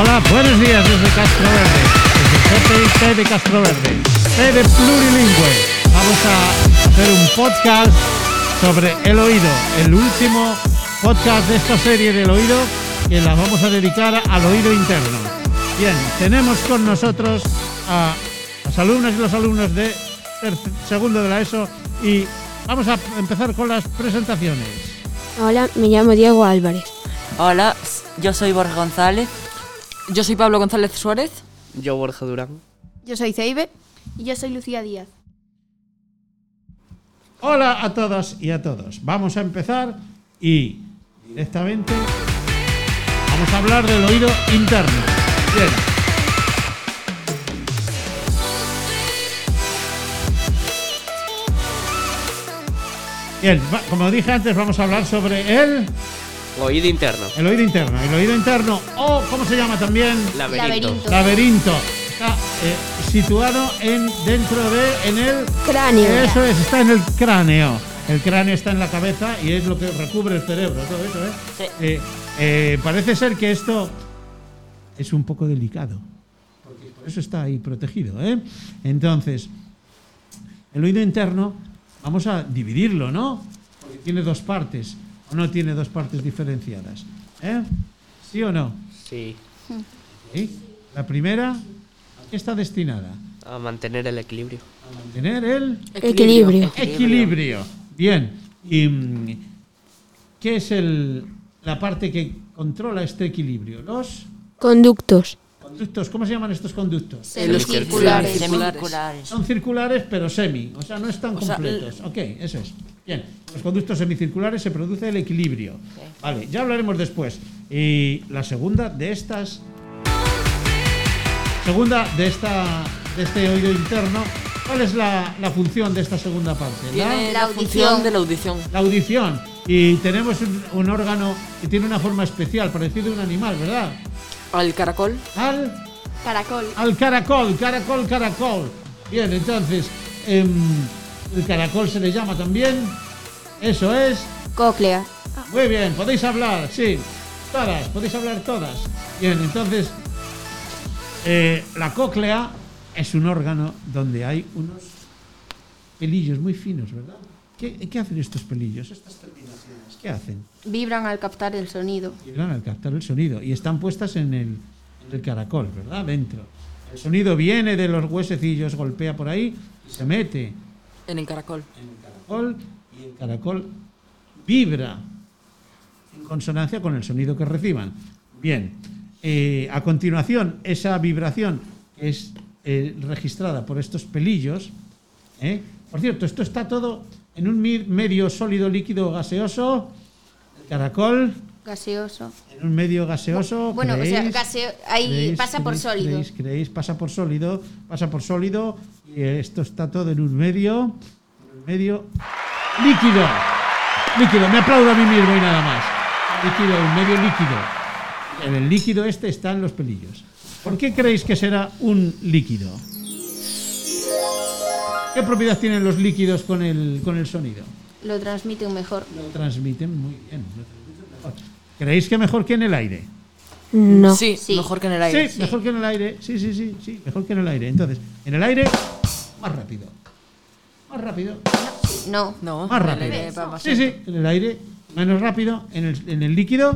Hola, buenos días desde Castro Verde, desde CPIT de Castro Verde, de Plurilingüe. Vamos a hacer un podcast sobre el oído, el último podcast de esta serie del oído que la vamos a dedicar al oído interno. Bien, tenemos con nosotros a las alumnas y los alumnos de segundo de la ESO y vamos a empezar con las presentaciones. Hola, me llamo Diego Álvarez. Hola, yo soy Borja González. Yo soy Pablo González Suárez. Yo, Borja Durán. Yo soy Ceibe. Y yo soy Lucía Díaz. Hola a todas y a todos. Vamos a empezar y directamente vamos a hablar del oído interno. Bien. Bien, como dije antes, vamos a hablar sobre el, Oído interno. el oído interno. El oído interno, o ¿cómo se llama también? Laberinto. Laberinto. Está eh, situado en, dentro de, en el Cráneo. eso es, está en el cráneo. El cráneo está en la cabeza y es lo que recubre el cerebro, todo eso, ¿eh? Sí. Eh, eh, parece ser que esto es un poco delicado. Porque por eso está ahí protegido, ¿eh? Entonces, el oído interno, vamos a dividirlo, ¿no? Porque tiene dos partes, no tiene dos partes diferenciadas. ¿eh? ¿Sí o no? Sí. ¿Sí? La primera, ¿a qué está destinada? A mantener el equilibrio. A mantener el Equilibrio. Equilibrio. Bien. ¿Y mm, qué es el, la parte que controla este equilibrio? Los Conductos. conductos. ¿Cómo se llaman estos conductos? Semicirculares. Semicirculares. Son circulares, pero semi. O sea, no están O sea, completos. ok, eso es. Bien. Los conductos semicirculares se produce el equilibrio. Vale, ya hablaremos después. Y la segunda de estas. Segunda de esta de este oído interno. ¿Cuál es la, la función de esta segunda parte? La- Tiene La la, audición. función de la audición. la audición. Y tenemos un, un órgano que tiene una forma especial, parecido a un animal, ¿verdad? Al caracol. Al, Caracol. al caracol, caracol, caracol. Bien, entonces, em, el caracol se le llama también. Eso es. Cóclea. Muy bien, podéis hablar, sí. Todas, podéis hablar todas. Bien, entonces, eh, la cóclea es un órgano donde hay unos pelillos muy finos, ¿verdad? ¿Qué, qué hacen estos pelillos, estas terminaciones? ¿Qué hacen? Vibran al captar el sonido. Vibran al captar el sonido y están puestas en el, en el caracol, ¿verdad? Dentro. El sonido viene de los huesecillos, golpea por ahí y se mete En el caracol. en el caracol y el caracol vibra en consonancia con el sonido que reciban. Bien, eh, a continuación, esa vibración es eh, registrada por estos pelillos. ¿eh? Por cierto, esto está todo en un medio sólido, líquido gaseoso. El caracol Gaseoso. en un medio gaseoso. Bueno, o sea, gaseo- ahí ¿Creéis? pasa por ¿Creéis? sólido. ¿Creéis? ¿Creéis? Pasa por sólido, pasa por sólido y esto está todo en un medio, en un medio líquido. Líquido, me aplaudo a mí mismo y nada más. Líquido, un medio líquido. En el líquido este están los pelillos. ¿Por qué creéis que será un líquido? ¿Qué propiedad tienen los líquidos con el, con el sonido? Lo transmiten mejor. Lo transmiten muy bien. ¿Creéis que mejor que en el aire? No. Sí, Sí. mejor que en el aire. Sí, mejor que en el aire. Sí, sí, sí, sí, mejor que en el aire. Entonces, en el aire, más rápido. Más rápido. No. No, Más rápido. Sí, sí, en el aire, menos rápido. En el, en el líquido,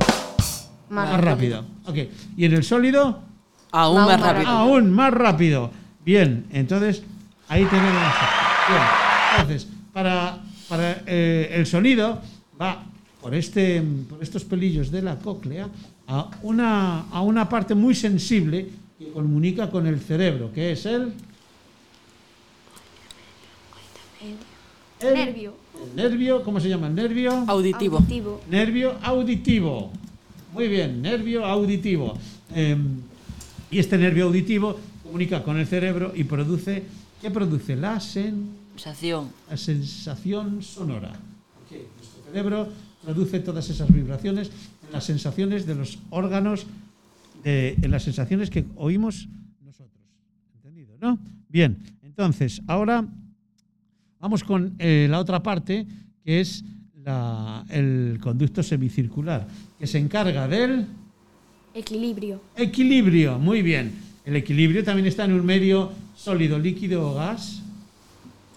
Más, más rápido. Ok. Y en el sólido, Aún Aún más más rápido. aún más rápido. Bien, entonces, ahí tenemos. Bien, entonces, para, para eh, el sonido, va por, este, por estos pelillos de la cóclea a una, a una parte muy sensible que comunica con el cerebro, que es el. El Nervio. el nervio, ¿cómo se llama el nervio? Auditivo. Auditivo. Nervio auditivo. Muy bien, nervio auditivo. Eh, y este nervio auditivo comunica con el cerebro y produce, ¿qué produce? La, sen- Sensación. la sensación sonora. Nuestro cerebro produce todas esas vibraciones en las sensaciones de los órganos, de- en las sensaciones que oímos nosotros. ¿Entendido? ¿No? Bien, entonces, ahora vamos con eh, la otra parte, que es la- el conducto semicircular, que se encarga del Equilibrio. Equilibrio, muy bien. El equilibrio también está en un medio sólido, líquido o gas.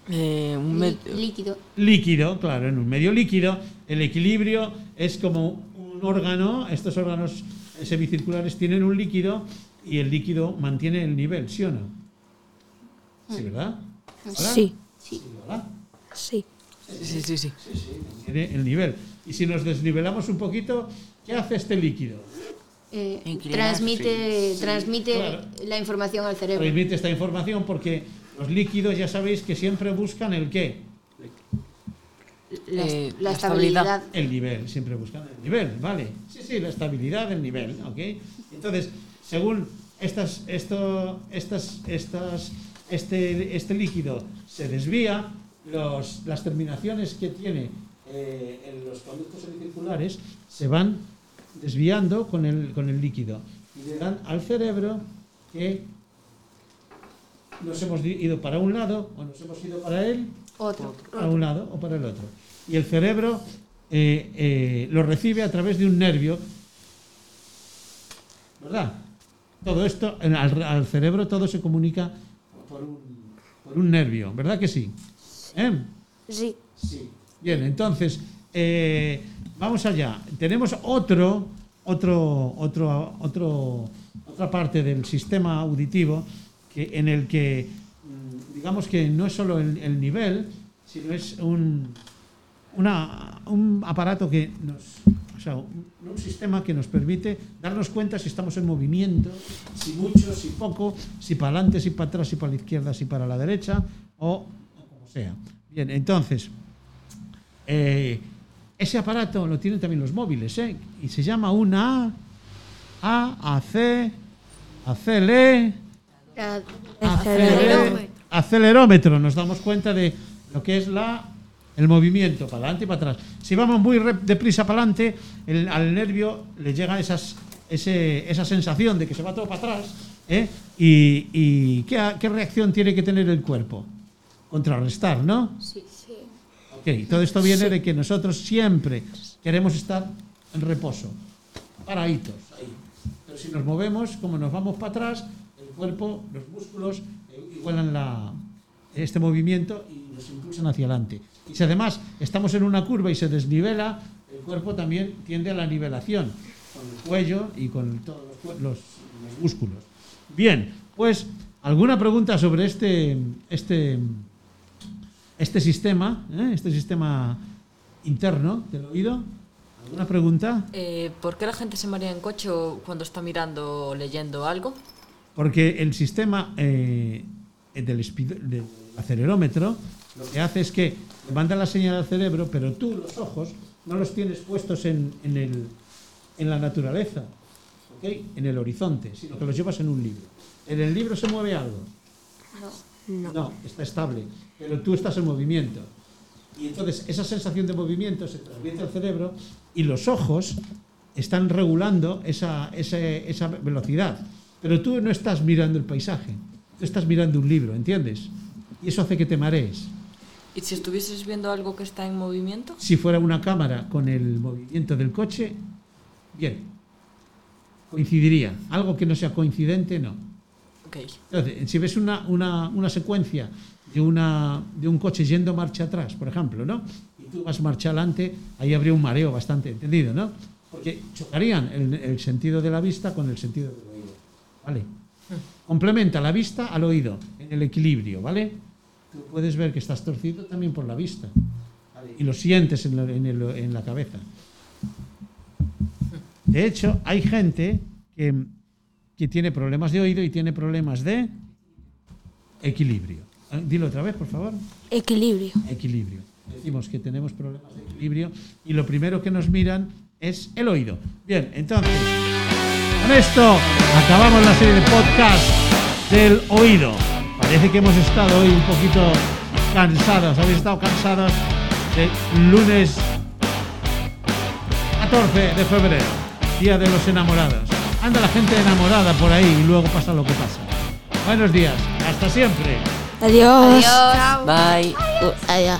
Eh, un Lí- líquido. Líquido, claro, en un medio líquido. El equilibrio es como un órgano, estos órganos semicirculares tienen un líquido y el líquido mantiene el nivel, ¿sí o no? Sí, ¿verdad? ¿Verdad? Sí. Sí, ¿verdad? Sí. Sí, sí, sí. Tiene el nivel. Y si nos desnivelamos un poquito, ¿qué hace este líquido? Eh, transmite transmite claro. la información al cerebro. Transmite esta información porque los líquidos ya sabéis que siempre buscan el qué, La, Eh, la la estabilidad. el nivel, siempre buscan el nivel, ¿vale? Sí, sí, la estabilidad del nivel, ¿ok? Entonces, según estas, esto, estas, estas, este, este líquido se desvía, los, las terminaciones que tiene eh, en los conductos semicirculares se van desviando con el, con el líquido y le dan al cerebro que nos hemos ido para un lado o nos hemos ido para él Otro. para un lado o para el otro. Y el cerebro eh, eh, lo recibe a través de un nervio. ¿Verdad? Todo esto, al, al cerebro todo se comunica por un, por un nervio, ¿verdad que sí? ¿Eh? Sí. Sí. Bien, entonces, eh, vamos allá. Tenemos otro, otro, otro, otro, otra parte del sistema auditivo que, en el que, mm, digamos que no es solo el, el nivel, sino es un, una- un aparato que nos, sea, un, un sistema que nos permite darnos cuenta si estamos en movimiento, si mucho, si poco, si para adelante, si para atrás, si para la izquierda, si para la derecha, o, o como sea. Bien, entonces, eh, ese aparato lo tienen también los móviles, ¿eh? Y se llama una A, AC, ACL, Ah, acelerómetro. acelerómetro. Nos damos cuenta de lo que es la, el movimiento para adelante y para atrás. Si vamos muy deprisa para adelante, el- al nervio le llega esas, ese- esa sensación de que se va todo para atrás. ¿eh? ¿Y, y ¿qué, reacción tiene que tener el cuerpo? Contrarrestar, ¿no? Sí. Ok, todo esto viene de que nosotros siempre queremos estar en reposo, paraditos ahí. Pero si nos movemos, como nos vamos para atrás, el cuerpo, los músculos eh, igualan la, este movimiento y nos impulsan hacia adelante. Y si además estamos en una curva y se desnivela, el cuerpo también tiende a la nivelación, con el cuello y con todos los, cue- los- los músculos. Bien, pues, ¿alguna pregunta sobre este, este, este sistema, eh, este sistema interno del oído? ¿Alguna pregunta? Eh, ¿Por qué la gente se marea en coche cuando está mirando o leyendo algo? Porque el sistema eh, del, espi- del acelerómetro lo que hace es que le manda la señal al cerebro, pero tú los ojos no los tienes puestos en, en el- en la naturaleza, ¿ok? en el horizonte, sino que los llevas en un libro. ¿En el libro se mueve algo? No. No, está estable, pero tú estás en movimiento. Y entonces esa sensación de movimiento se transmite al cerebro y los ojos están regulando esa, ese- esa velocidad. Pero tú no estás mirando el paisaje, tú estás mirando un libro, ¿entiendes? Y eso hace que te marees. ¿Y si estuvieses viendo algo que está en movimiento? Si fuera una cámara con el movimiento del coche, bien, coincidiría. Algo que no sea coincidente, no. Ok. Entonces, si ves una, una, una secuencia de, una, de un coche yendo marcha atrás, por ejemplo, ¿no? Y tú vas marcha adelante, ahí habría un mareo bastante entendido, ¿no? Porque chocarían el, el sentido de la vista con el sentido del oído, ¿vale? Complementa la vista al oído, en el equilibrio, ¿vale? Tú puedes ver que estás torcido también por la vista. Y lo sientes en la, en el- en la cabeza. De hecho, hay gente que, que tiene problemas de oído y tiene problemas de equilibrio. Eh, Dilo otra vez, por favor. Equilibrio. Equilibrio. Decimos que tenemos problemas de equilibrio y lo primero que nos miran es el oído. Bien, entonces, con esto acabamos la serie de podcast del oído. Parece que hemos estado hoy un poquito cansados. Habéis estado cansados del lunes 14 de febrero, Día de los Enamorados. Anda la gente enamorada por ahí y luego pasa lo que pasa. Buenos días, hasta siempre. Adiós. Adiós. Bye. Adiós.